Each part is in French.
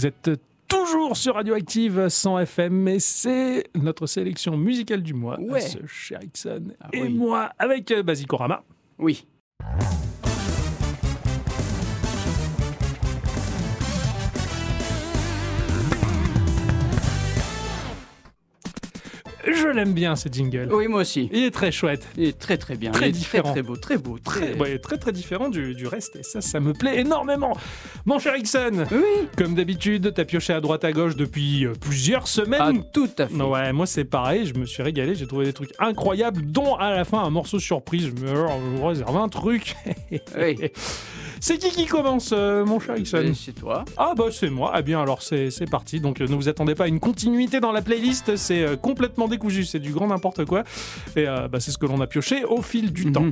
Vous êtes toujours sur Radioactive 100 FM, et c'est notre sélection musicale du mois. Ouais. Ce cher Ixon Ah et oui. moi avec euh, Basicorama. Oui. L'aime bien ce jingle. Oui, moi aussi. Il est très chouette. Il est très très bien. Très Il est différent. Très, très beau, très beau. Très, Très... ouais, très très différent du, du reste et ça, ça me plaît énormément. Mon cher Ixon, Oui. comme d'habitude, t'as pioché à droite à gauche depuis euh, plusieurs Ah, semaines. tout à fait. Ouais, moi c'est pareil, je me suis régalé, j'ai trouvé des trucs incroyables, dont à la fin un morceau surprise. Je me réserve un truc. Oui. C'est qui qui commence, euh, mon cher Ixon Et C'est toi. Ah bah c'est moi. Ah bien alors c'est parti. Donc euh, ne vous attendez pas à une continuité dans la playlist, c'est euh, complètement décousu, c'est du grand n'importe quoi. Et bah, c'est ce que l'on a pioché au fil du temps.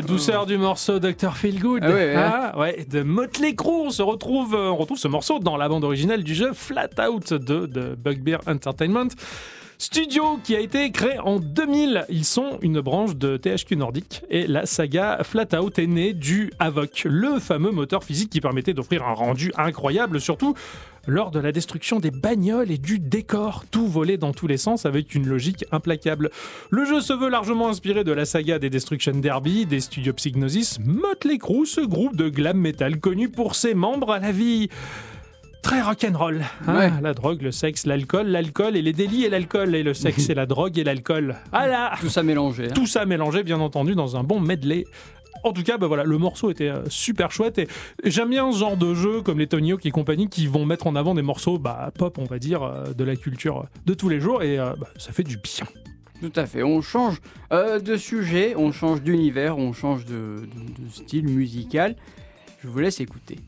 La douceur du morceau Dr. Feelgood. Ah ouais. Ah, ouais, de Motley Crue. On se retrouve, euh, on retrouve ce morceau dans la bande originale du jeu Flat Out de, de Bugbear Entertainment. Studio qui a été créé en 2000. Ils sont une branche de THQ Nordic et la saga Flat Out est née du Avoc, le fameux moteur physique qui permettait d'offrir un rendu incroyable, surtout lors de la destruction des bagnoles et du décor, tout volé dans tous les sens avec une logique implacable. Le jeu se veut largement inspiré de la saga des Destruction Derby des studios Psygnosis, Motley Crue, ce groupe de glam metal connu pour ses membres à la vie très rock'n'roll. Hein? Ouais. La drogue, le sexe, l'alcool, l'alcool et les délits et l'alcool, et le sexe et la drogue et l'alcool. Ah là Tout ça mélangé. hein. Tout ça mélangé, bien entendu, dans un bon medley. En tout cas, bah voilà, le morceau était euh, super chouette et j'aime bien ce genre de jeu comme les Tony Hawk et compagnie qui vont mettre en avant des morceaux bah, pop, on va dire, euh, de la culture de tous les jours et euh, bah, ça fait du bien. Tout à fait. On change euh, de sujet, on change d'univers, on change de, de- de style musical. Je vous laisse écouter.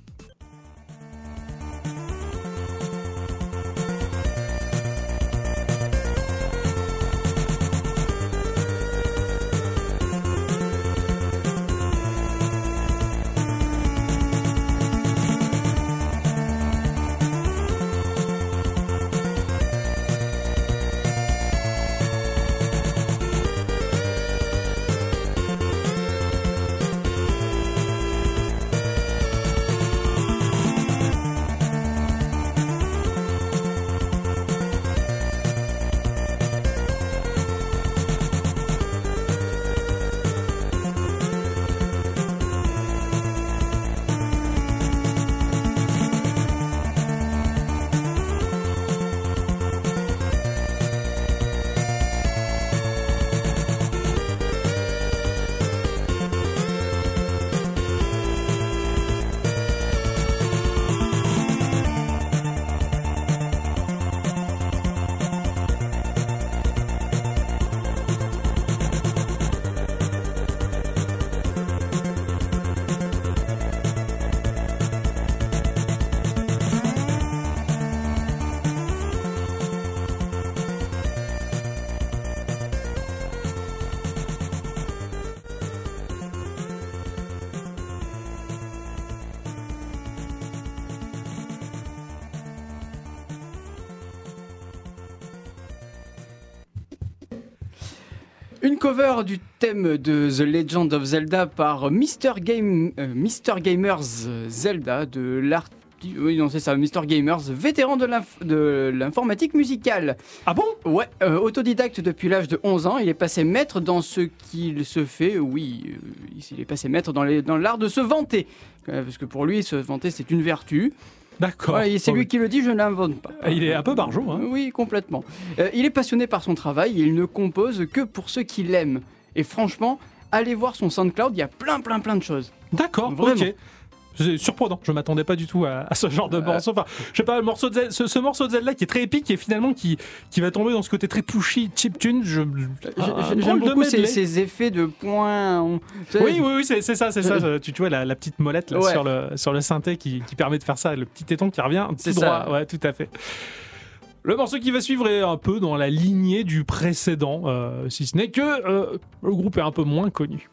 Cover du thème de The Legend of Zelda par Mr. Game, euh, Mr. Gamers Zelda de l'art. Oui, non, c'est ça, Mr. Gamers, vétéran de l'inf- de l'informatique musicale. Ah bon? Ouais, euh, autodidacte depuis l'âge de 11 ans, il est passé maître dans ce qu'il se fait. Oui, euh, il est passé maître dans l'art de se vanter. Euh, parce que pour lui, se vanter, c'est une vertu. D'accord. Ouais, c'est lui qui le dit, je n'invente pas. oui. Il est un peu barjot. Hein. Oui, complètement. Euh, il est passionné par son travail et il ne compose que pour ceux qui l'aiment. Et franchement, allez voir son SoundCloud, il y a plein, plein, plein de choses. D'accord, ok. C'est surprenant, je m'attendais pas du tout à, à ce genre de morceau. Enfin, je sais pas, le morceau de Zelda- ce, ce morceau de Zelda qui est très épique et finalement qui, qui va tomber dans ce côté très pushy, chiptune. Je, un J'aime beaucoup ces, ces effets de points. on- Oui, oui, oui, c'est ça, c'est ça. Tu, tu vois la, la petite molette là, Ouais. sur, le, sur le synthé qui, qui permet de faire ça, le petit téton qui revient tout C'est droit. ça. Ouais, tout à fait. Le morceau qui va suivre est un peu dans la lignée du précédent, euh, si ce n'est que euh, le groupe est un peu moins connu.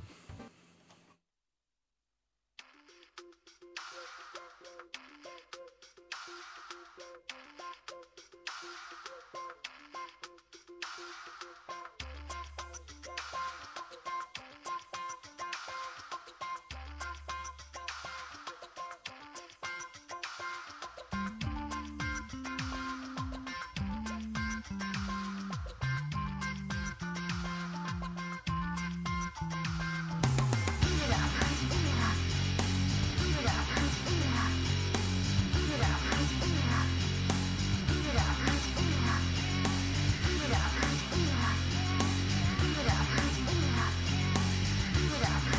Yeah.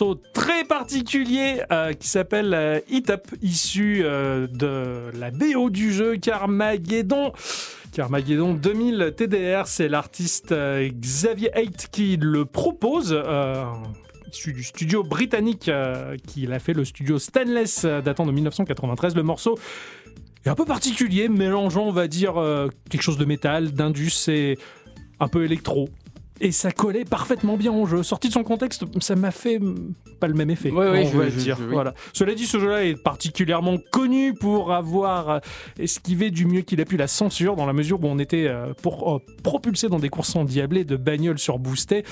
Morceau très particulier euh, qui s'appelle euh, Up, issu euh, de la BO du jeu Carmageddon. Carmageddon 2000 TDR, c'est l'artiste euh, Xavier Haidt qui le propose. issu du studio britannique euh, qui a fait le studio Stainless datant de 1993. Le morceau est un peu particulier, mélangeant, on va dire, quelque chose de métal, d'indus et un peu électro. Et ça collait parfaitement bien au jeu. Sorti de son contexte, ça m'a fait mm, pas le même effet. Ouais, ouais, on je- va je- dire. je- oui. Voilà. Cela dit, ce jeu-là est particulièrement connu pour avoir euh, esquivé du mieux qu'il a pu la censure, dans la mesure où on était euh, pour, euh, propulsé dans des courses endiablées de bagnoles surboostées,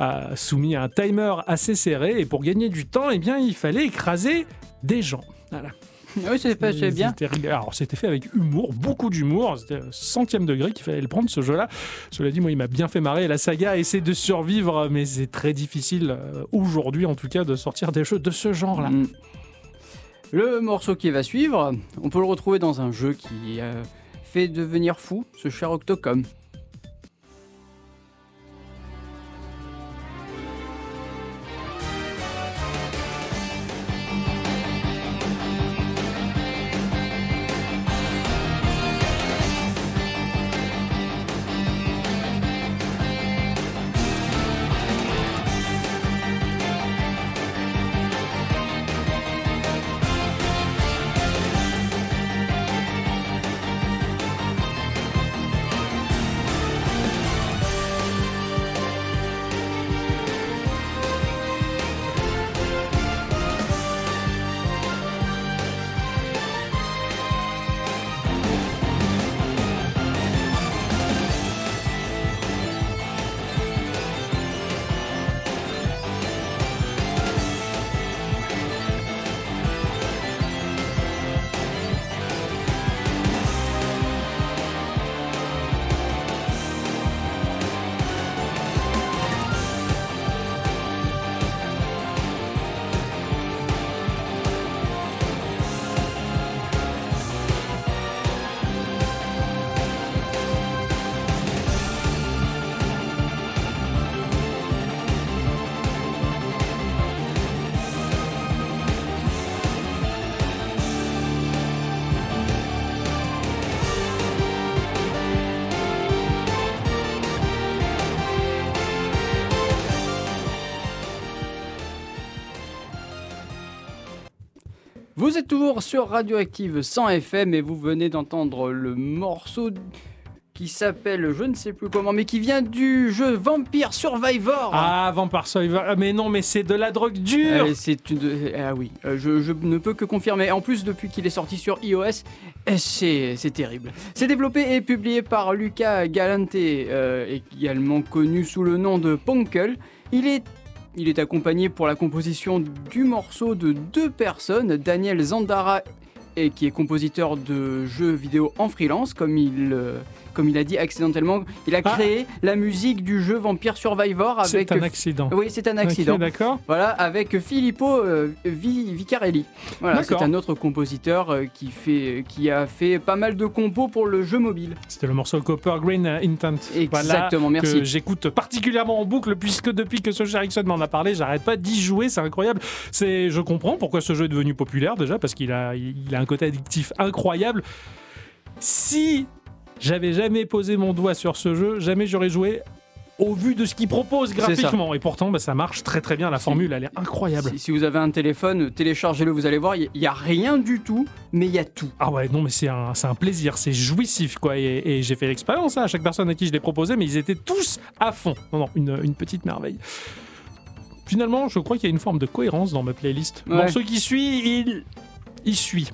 euh, soumis à un timer assez serré. Et pour gagner du temps, eh bien, il fallait écraser des gens. Voilà. Oui, c'est bien. Alors, c'était fait avec humour, beaucoup d'humour. C'était centième degré qu'il fallait le prendre, ce jeu-là. Cela dit, moi, il m'a bien fait marrer. La saga essaie de survivre, mais c'est très difficile, euh, aujourd'hui en tout cas, de sortir des jeux de ce genre-là. Mm. Le morceau qui va suivre, on peut le retrouver dans un jeu qui euh, fait devenir fou ce cher Octocom. Vous êtes toujours sur Radioactive 100 FM et vous venez d'entendre le morceau qui s'appelle je ne sais plus comment, mais qui vient du jeu Vampire Survivor. Ah, Vampire Survivor. Ah, mais non, mais c'est de la drogue dure. Euh, c'est une... Ah oui, euh, je, je ne peux que confirmer. En plus, depuis qu'il est sorti sur iOS, c'est c'est terrible. C'est développé et publié par Luca Galante, euh, également connu sous le nom de Ponkel. Il est, il est accompagné pour la composition du morceau de deux personnes, Daniel Zandara, et qui est compositeur de jeux vidéo en freelance, comme il, euh, comme il a dit accidentellement. Il a Ah. créé la musique du jeu Vampire Survivor avec... C'est un accident. Oui, c'est un accident. Ok, D'accord. Voilà, avec Filippo euh, Vi- Vicarelli. Voilà, c'est un autre compositeur euh, qui, fait, qui a fait pas mal de compos pour le jeu mobile. C'était le morceau Copper Green Intent. Exactement, Voilà, merci. Que j'écoute particulièrement en boucle puisque depuis que ce Ericsson m'en a parlé, j'arrête pas d'y jouer, c'est incroyable. Je comprends pourquoi ce jeu est devenu populaire déjà parce qu'il a, il a un côté addictif incroyable. Si j'avais jamais posé mon doigt sur ce jeu, jamais j'aurais joué au vu de ce qu'il propose graphiquement. Et pourtant, bah, ça marche très très bien. La formule, elle est incroyable. Si, si vous avez un téléphone, téléchargez-le, vous allez voir, il n'y a rien du tout, mais il y a tout. Ah ouais, non, mais c'est un, c'est un plaisir, c'est jouissif, quoi. Et, et j'ai fait l'expérience hein, à chaque personne à qui je l'ai proposé, mais ils étaient tous à fond. Non, non, une, une petite merveille. Finalement, je crois qu'il y a une forme de cohérence dans ma playlist. Ouais. morceau qui suit, il, il suit.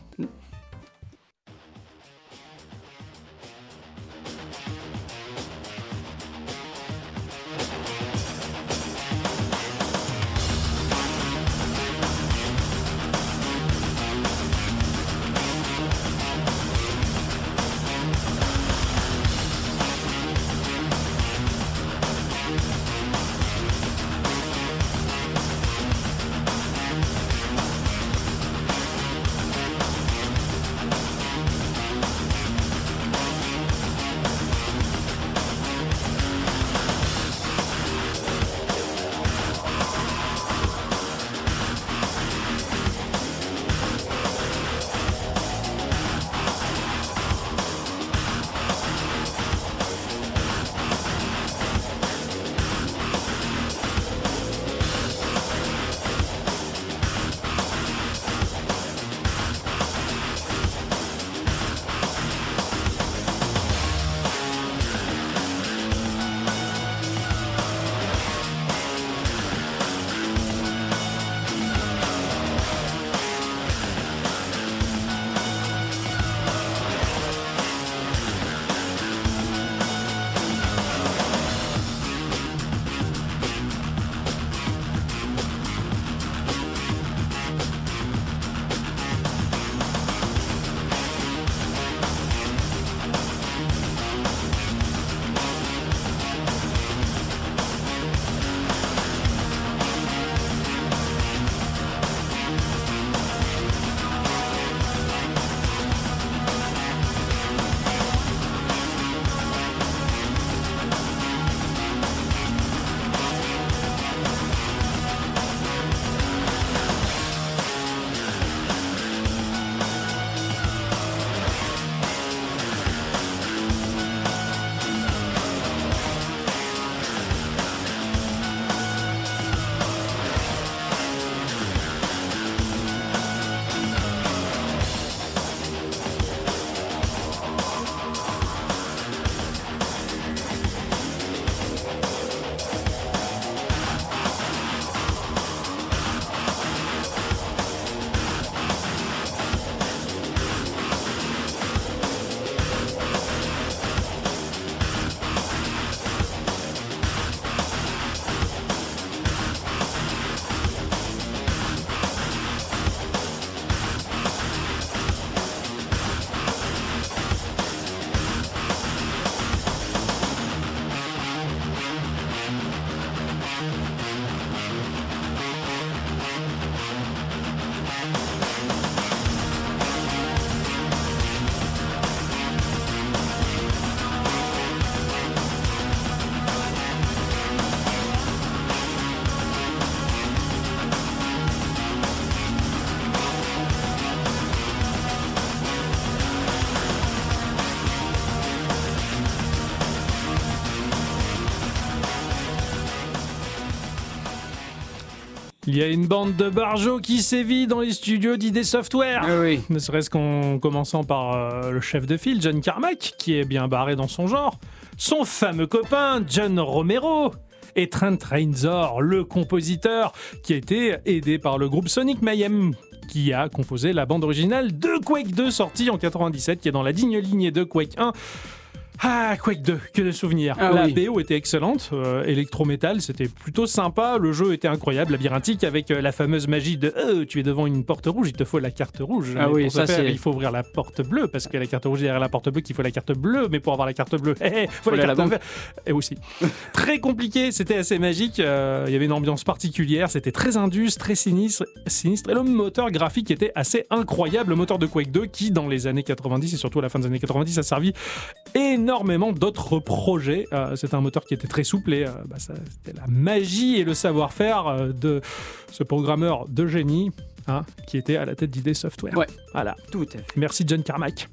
Il y a une bande de barjots qui sévit dans les studios d'ID Software. Ah oui. Ne serait-ce qu'en commençant par euh, le chef de file, John Carmack, qui est bien barré dans son genre, son fameux copain, John Romero, et Trent Reznor, le compositeur, qui a été aidé par le groupe Sonic Mayhem, qui a composé la bande originale de Quake 2, sortie en 97, qui est dans la digne lignée de Quake 1. Ah, Quake 2, que de souvenirs. Ah la oui. BO était excellente, euh, électro-métal, c'était plutôt sympa, le jeu était incroyable, labyrinthique, avec euh, la fameuse magie de euh, tu es devant une porte rouge, il te faut la carte rouge. Ah Mais oui, pour ça, faire, il faut ouvrir la porte bleue, parce que la carte rouge est derrière la porte bleue, qu'il faut la carte bleue, mais pour avoir la carte bleue, hé, faut, Faut la carte verte. Et aussi. très compliqué, c'était assez magique, euh, il y avait une ambiance particulière, c'était très indus, très sinistre, sinistre, et le moteur graphique était assez incroyable, le moteur de Quake 2, qui dans les années 90, et surtout à la fin des années 90, a servi énormément d'autres projets. Euh, c'était un moteur qui était très souple et euh, bah, ça- c'était la magie et le savoir-faire euh, de ce programmeur de génie hein, qui était à la tête d'ID Software. Ouais. Voilà. Tout à fait. Merci John Carmack.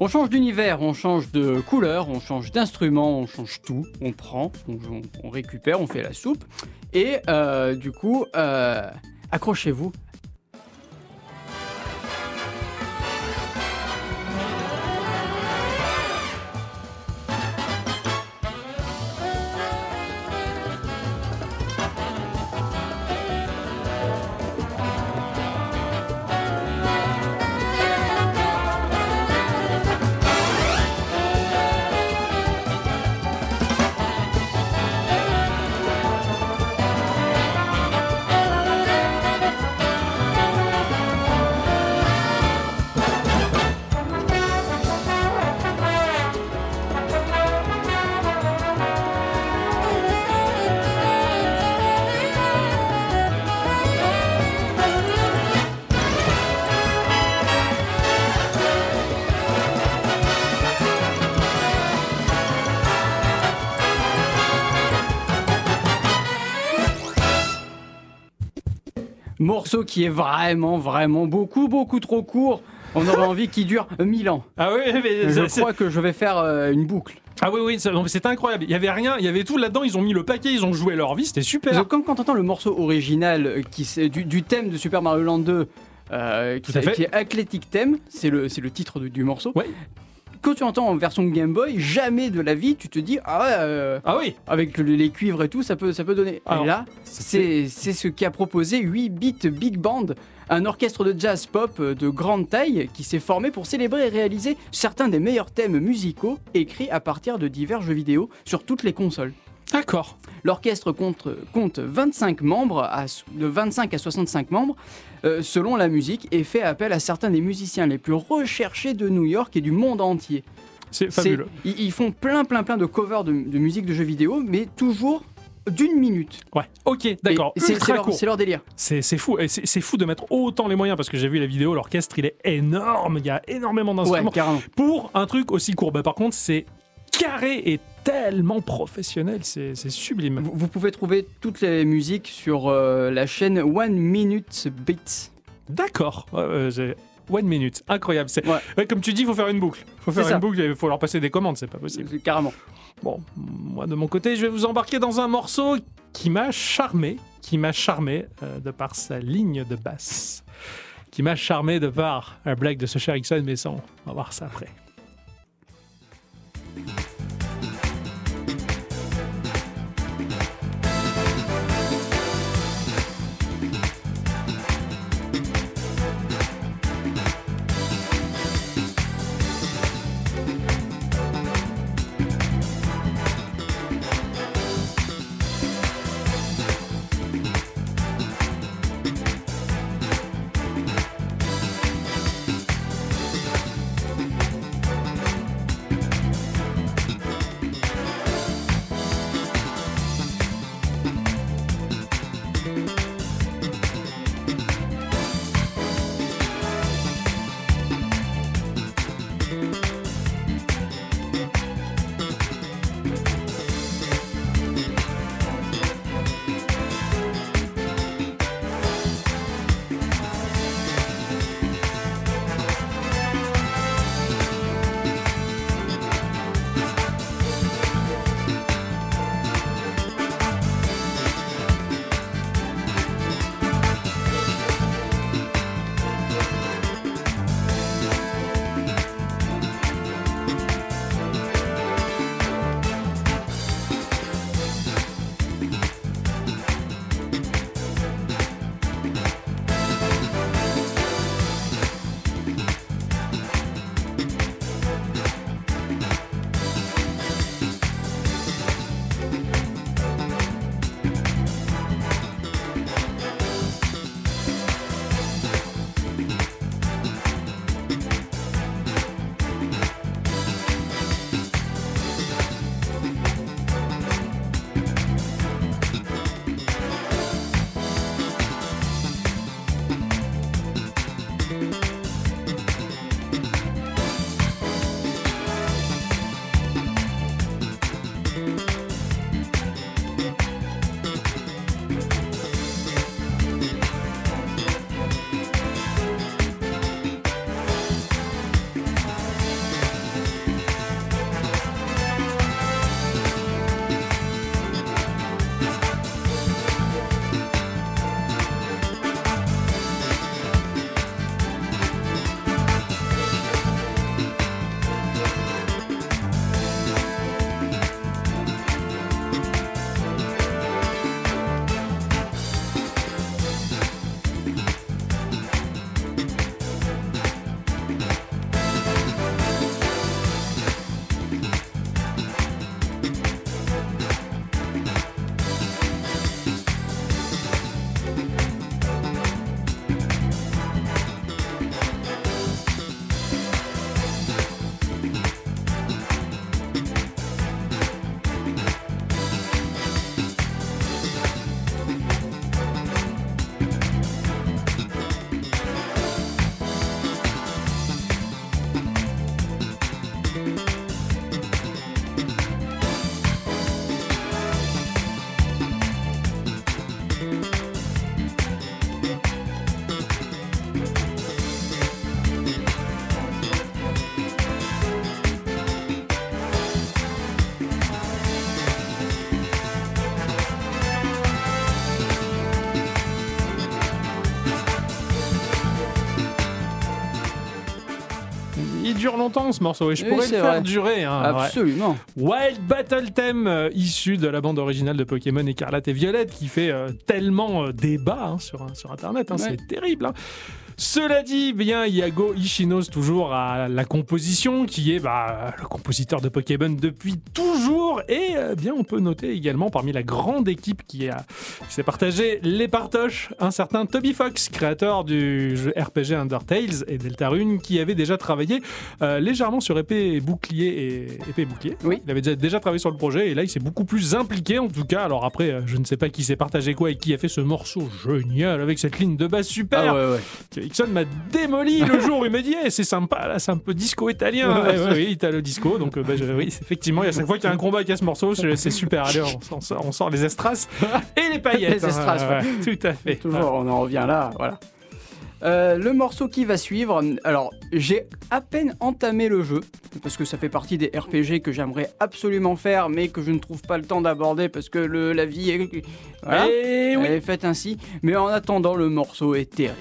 On change d'univers, on change de couleur, on change d'instrument, on change tout. On prend, on, on- on récupère, on fait la soupe. Et euh, du coup, euh, accrochez-vous. Morceau qui est vraiment, vraiment beaucoup, beaucoup trop court. On aurait envie qu'il dure 1000 ans. Ah oui, mais Je crois que je vais faire euh, une boucle. ah oui, oui, c'est- incroyable. Il y avait rien, il y avait tout là-dedans. Ils ont mis le paquet, ils ont joué leur vie, c'était super. que Comme quand t'entends le morceau original euh, qui, du, du thème de Super Mario Land 2, euh, qui, est Athletic Theme, c'est le, le titre du, du morceau. Ouais. Quand tu entends en version Game Boy, jamais de la vie tu te dis ah ouais, euh, Ah oui. avec le- les cuivres et tout, ça peut, ça peut donner. Alors, et là, c'est c'est ce qu'a proposé 8 Bit Big Band, un orchestre de jazz pop de grande taille qui s'est formé pour célébrer et réaliser certains des meilleurs thèmes musicaux écrits à partir de divers jeux vidéo sur toutes les consoles. D'accord. L'orchestre compte, compte 25 membres, à de 25 à 65 membres, euh, selon la musique, et fait appel à certains des musiciens les plus recherchés de New York et du monde entier. C'est fabuleux. Ils, ils font plein, plein, plein de covers de, de musique de jeux vidéo, mais toujours d'une minute. Ouais. Ok, d'accord. C'est leur, leur délire. C'est fou. C'est fou de mettre autant les moyens parce que j'ai vu la vidéo, l'orchestre il est énorme. Il y a énormément Ouais, d'instruments. carrément. pour un truc aussi court. Bah, par contre, c'est carré et tellement professionnel, c'est sublime. Vous, vous pouvez trouver toutes les musiques sur euh, la chaîne One Minute Beats. D'accord. One minute, incroyable. C'est Ouais. ouais, comme tu dis, il faut faire une boucle. Il faut faire une ça. boucle et il faut leur passer des commandes, c'est pas possible. Carrément. Bon, moi de mon côté, je vais vous embarquer dans un morceau qui m'a charmé, qui m'a charmé euh, de par sa ligne de basse, qui m'a charmé de par la blague de ce cher Ixon, mais sans, on va voir ça après. Dure longtemps ce morceau et je Oui, pourrais le faire vrai. durer. hein, ouais. Absolument. Wild Battle Theme, euh, issu de la bande originale de Pokémon Écarlate et Violette, qui fait euh, tellement euh, débat hein, sur, sur Internet. hein, Ouais. C'est terrible. Cela dit, bien, Yago Ishinos toujours à la composition, qui est bah, le compositeur de Pokémon depuis toujours. Et euh, bien, on peut noter également parmi la grande équipe qui, a- qui s'est partagé les partoches, un certain Toby Fox, créateur du jeu RPG Undertales et Deltarune, qui avait déjà travaillé euh, légèrement sur épée et bouclier et épée et bouclier. Oui. Il avait déjà, déjà travaillé sur le projet et là il s'est beaucoup plus impliqué en tout cas. Alors après, euh, je ne sais pas qui s'est partagé quoi et qui a fait ce morceau génial avec cette ligne de basse super. Ah ouais, ouais. Ixon m'a démoli le jour où il m'a dit Eh, c'est sympa là, c'est un peu disco italien. Ouais, ouais, oui, italo disco. Donc euh, bah, je- oui, effectivement, à chaque fois qu'il y a un combat qui a ce morceau, c'est super. Allez, on, on sort, on sort les estraces et les paillettes. Les hein, ouais, tout à fait. Toujours, on en revient là, voilà. Euh, le morceau qui va suivre, alors j'ai à peine entamé le jeu, parce que ça fait partie des RPG que j'aimerais absolument faire, mais que je ne trouve pas le temps d'aborder parce que le, la vie est, voilà, Eh oui. elle est faite ainsi. Mais en attendant, le morceau est terrible.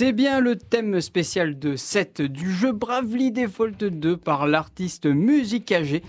C'est bien le thème spécial de 7 du jeu Bravely Default 2 par l'artiste Music AG.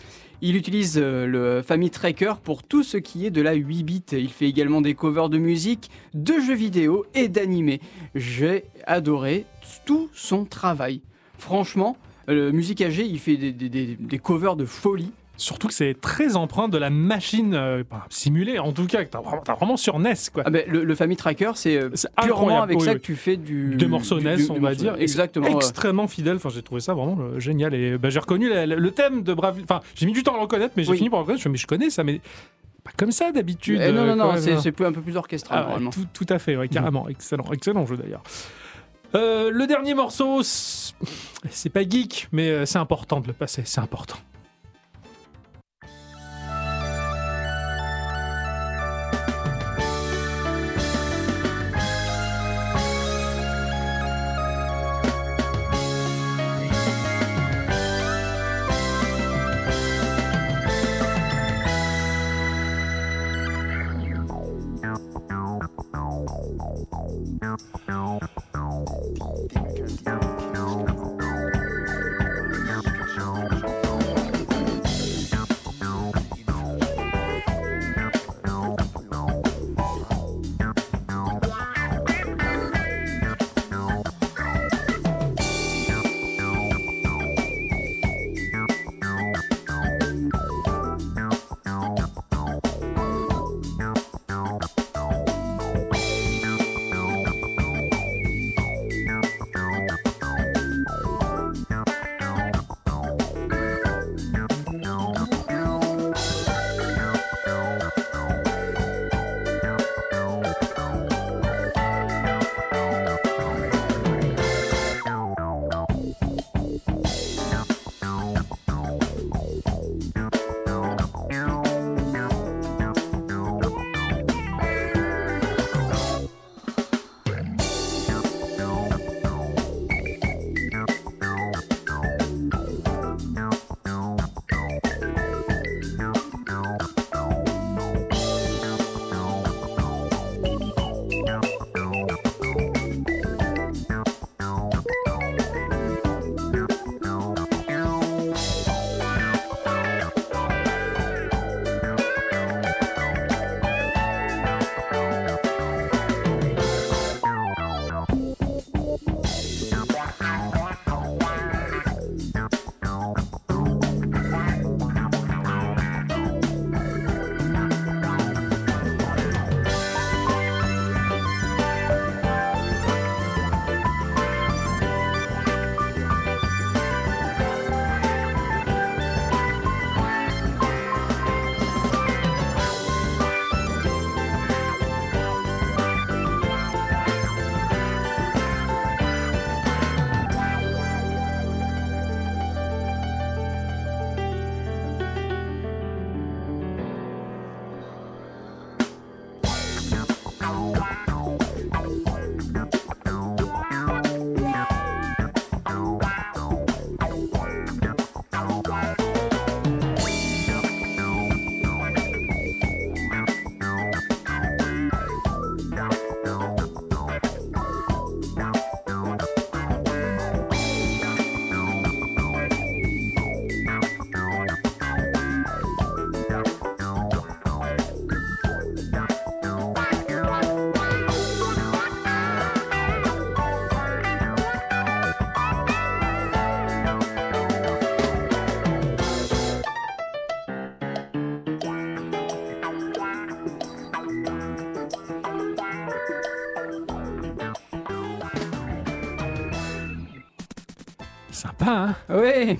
Il utilise euh, le Family Tracker pour tout ce qui est de la 8 bits. Il fait également des covers de musique, de jeux vidéo et d'animés. J'ai adoré tout son travail. Franchement, le Music AG, il fait des covers de folie. Surtout que c'est très empreint de la machine euh, bah, simulée, en tout cas, que t'as vraiment, t'as vraiment sur NES, quoi. Ah ben, le, le Family Tracker, c'est euh, C'est purement incroyable, avec oui, ça oui. que tu fais du... Des morceaux du- NES, du- on va dire. C'est Exactement. ouais. Extrêmement fidèle. Enfin, j'ai trouvé ça vraiment euh, génial. Et bah, j'ai reconnu la- la- le thème de Bravely. Enfin, j'ai mis du temps à le reconnaître, mais j'ai Oui. fini par le reconnaître. Je me suis dit, mais je connais ça, mais pas comme ça d'habitude. Eh non, non, euh, non, quand c'est même. c'est plus- un peu plus orchestral Ah normalement. tout, tout à fait, ouais, carrément. Excellent, excellent jeu d'ailleurs. Euh, le dernier morceau, c'est c'est pas geek, mais euh, c'est important de le passer, c'est important. No.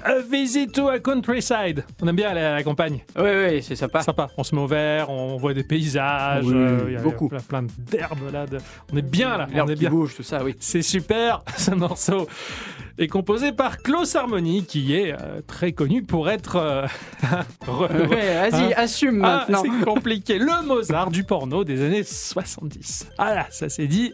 A visit to a countryside. On aime bien aller à la campagne. oui, oui, c'est sympa. Sympa. On se met au vert, on voit des paysages. Oui, euh, il y a beaucoup. plein, plein d'herbes là. de- On est bien là. On est qui bien. bouge, tout ça, oui. C'est super, ce morceau est composé par Klaus Harmony, qui est euh, très connu pour être... euh, Ouais, vas-y, Hein assume Ah, c'est compliqué. Le Mozart du porno des années 70. Ah là, ça c'est dit.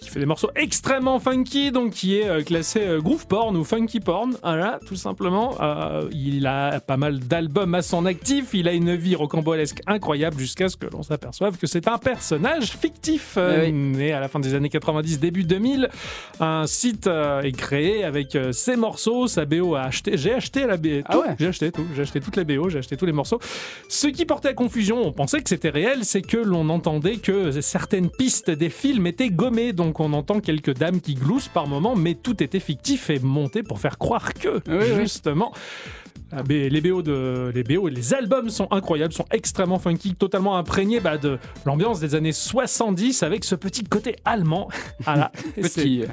Qui fait des morceaux extrêmement funky, donc qui est euh, classé euh, groove porn ou funky porn. Voilà, tout simplement. Euh, il a pas mal d'albums à son actif. Il a une vie rocambolesque incroyable jusqu'à ce que l'on s'aperçoive que c'est un personnage fictif. Eh oui. Né à la fin des années 90, début 2000, un site est créé avec euh, ses morceaux, sa BO à acheter. J'ai acheté la BO. Ah ouais J'ai acheté tout. J'ai acheté toutes les BO, j'ai acheté tous les morceaux. Ce qui portait à confusion, on pensait que c'était réel, c'est que l'on entendait que certaines pistes des films étaient gommées. Donc on entend quelques dames qui gloussent par moment, mais tout était fictif et monté pour faire croire que, Oui, justement. la Les BO, de, les BO et les albums sont incroyables, sont extrêmement funky, totalement imprégnés bah, de l'ambiance des années 70 avec ce petit côté allemand. Voilà. Petit.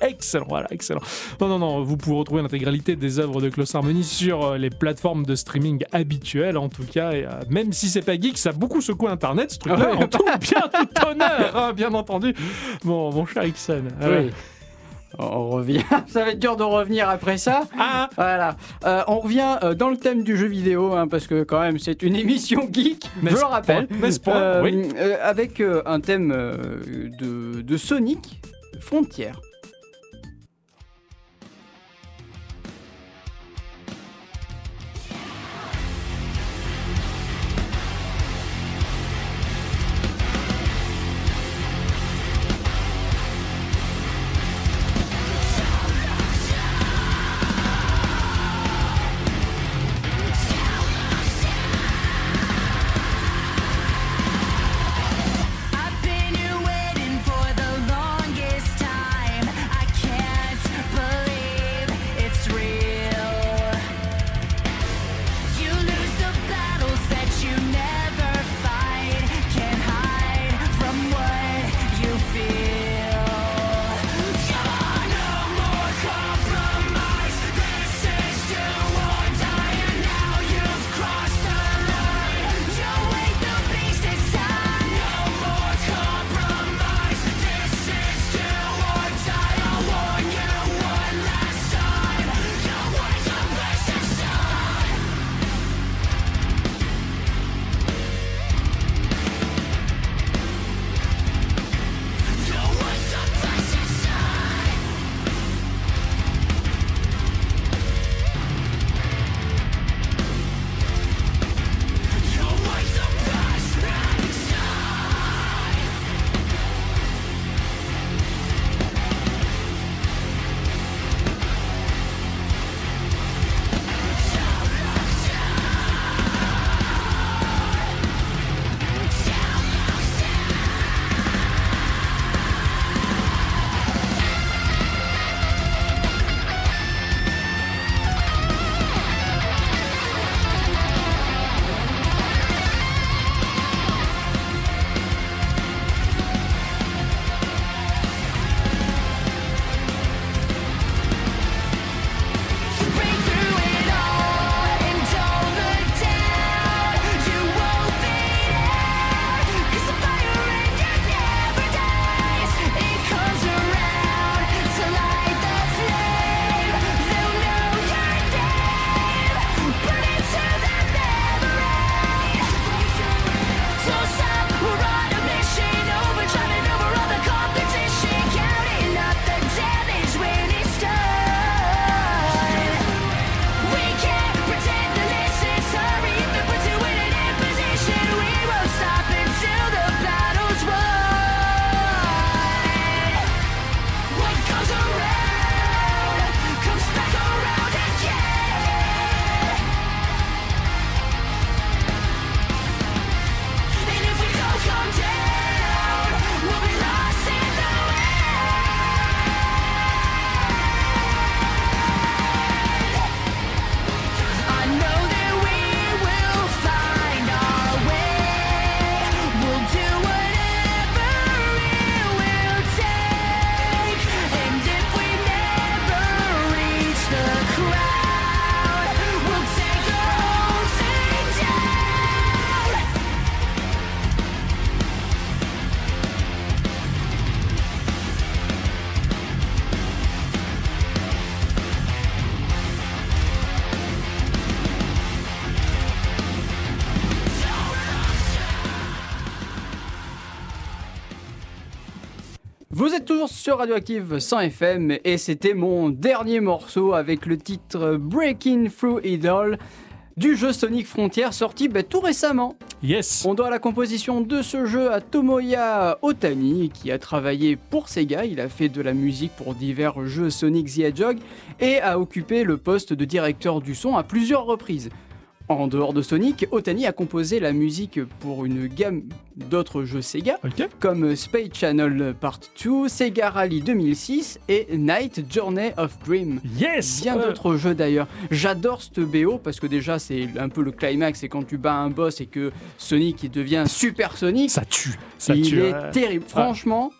Excellent, voilà, excellent. Non, non, non, vous pouvez retrouver l'intégralité des œuvres de Klaus Harmony sur euh, les plateformes de streaming habituelles, en tout cas. Et, euh, même si c'est pas geek, ça a beaucoup secoué Internet, ce truc-là. Ouais. en tout bien, tout honneur, hein, bien entendu. Bon, mon cher Ixon. Oui. On revient. Ça va être dur de revenir après ça. Ah, Voilà. Euh, on revient euh, dans le thème du jeu vidéo, hein, parce que quand même c'est une émission geek, je le rappelle. point Euh, Oui. euh, avec un thème de, de Sonic Frontière. Sur Radioactive 100 FM et c'était mon dernier morceau avec le titre Breaking Through Idol du jeu Sonic Frontier sorti bah, tout récemment. Yes. On doit la composition de ce jeu à Tomoya Otani qui a travaillé pour Sega, il a fait de la musique pour divers jeux Sonic the Hedgehog et a occupé le poste de directeur du son à plusieurs reprises. En dehors de Sonic, Otani a composé la musique pour une gamme d'autres jeux Sega, comme Space Channel Part 2, Sega Rally 2006 et Night Journey of Dream. Yes. Bien Ouais. d'autres jeux d'ailleurs. J'adore ce BO parce que déjà c'est un peu le climax, c'est quand tu bats un boss et que Sonic il devient Super Sonic. Ça tue. Ça il tue. est ouais. terrible. Franchement,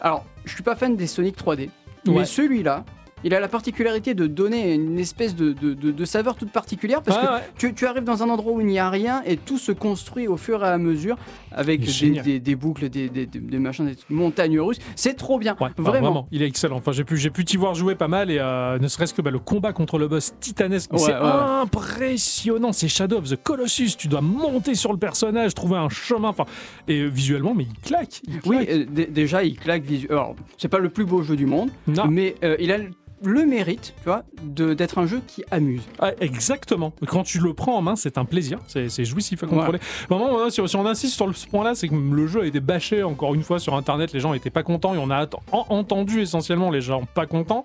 alors je suis pas fan des Sonic 3D, Ouais. mais celui-là, il a la particularité de donner une espèce de, de- de- de saveur toute particulière parce que ouais. tu, tu arrives dans un endroit où il n'y a rien et tout se construit au fur et à mesure avec des, génial. des- des boucles, des, des- machins, des montagnes russes. C'est trop bien, Ouais, enfin, vraiment. il est excellent. Enfin, j'ai pu, j'ai pu t'y voir jouer pas mal et euh, ne serait-ce que bah, le combat contre le boss titanesque, Ouais, c'est impressionnant. C'est Shadow of the Colossus. Tu dois monter sur le personnage, trouver un chemin. Enfin, et visuellement, mais il claque. il Oui, euh, dé- déjà il claque visuellement. Alors, c'est pas le plus beau jeu du monde, Non. mais euh, il a le- mérite, tu vois, de- d'être un jeu qui amuse. Ah, exactement. Quand tu le prends en main, c'est un plaisir. C'est jouissif à contrôler. Vraiment, moi, si, on insiste sur ce point-là, c'est que le jeu a été bâché encore une fois sur Internet. Les gens étaient pas contents et on a entendu essentiellement les gens pas contents.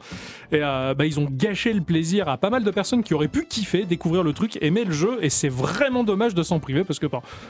Et euh, bah, ils ont gâché le plaisir à pas mal de personnes qui auraient pu kiffer, découvrir le truc, aimer le jeu. Et c'est vraiment dommage de s'en priver parce que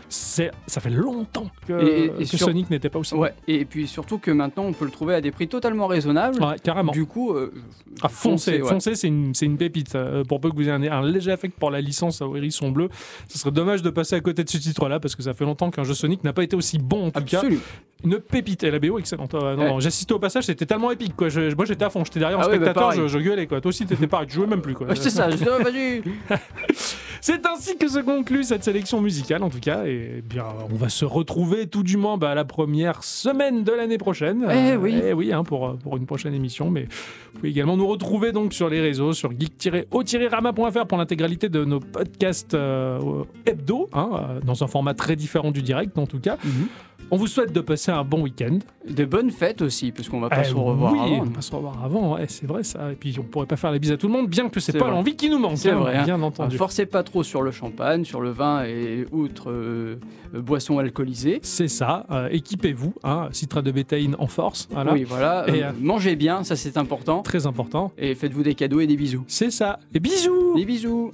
ça fait longtemps que, Et- et que sur- Sonic n'était pas aussi. Ouais, et puis surtout que maintenant on peut le trouver à des prix totalement raisonnables. Ouais, carrément. Du coup, euh, Ah, foncez, foncez, ouais. foncez, c'est une, une pépite. Euh, pour peu que vous ayez un, un léger affect pour la licence au hérisson bleu, ce serait dommage de passer à côté de ce titre-là parce que ça fait longtemps qu'un jeu Sonic n'a pas été aussi bon en tout cas. absolument. Une pépite. Et la BO excellente. Euh, non, Ouais. non, assisté au passage, c'était tellement épique. Quoi. Je- moi j'étais à fond, j'étais derrière en Ah bah, spectateur, pareil. je, je gueulais. Quoi. Toi aussi t'étais pareil, tu jouais même plus. Quoi. C'est ça, je oh. C'est ainsi que se conclut cette sélection musicale en tout cas. Et bien, on va se retrouver tout du moins bah, à la première semaine de l'année prochaine. Eh oui. eh oui, hein, pour, euh, pour une prochaine émission. Mais vous pouvez également nous retrouver donc sur les réseaux, sur geek-o-rama.fr pour l'intégralité de nos podcasts euh, hebdo, hein, euh, dans un format très différent du direct en tout cas. On vous souhaite de passer un bon week-end. De bonnes fêtes aussi, parce qu'on va pas Eh se revoir oui, avant. on va pas se revoir avant, c'est vrai ça. Et puis on pourrait pas faire la bise à tout le monde, bien que c'est pas l'envie qui nous manque, C'est hein, vrai, hein. bien Alors, entendu. forcez pas trop sur le champagne, sur le vin et outre euh, boissons alcoolisées. C'est ça, euh, équipez-vous, hein, citra de bétaïne en force, voilà, Oui, voilà. Et, euh, euh, mangez bien, ça c'est important. très important. Et faites-vous des cadeaux et des bisous. C'est ça, et bisous Des bisous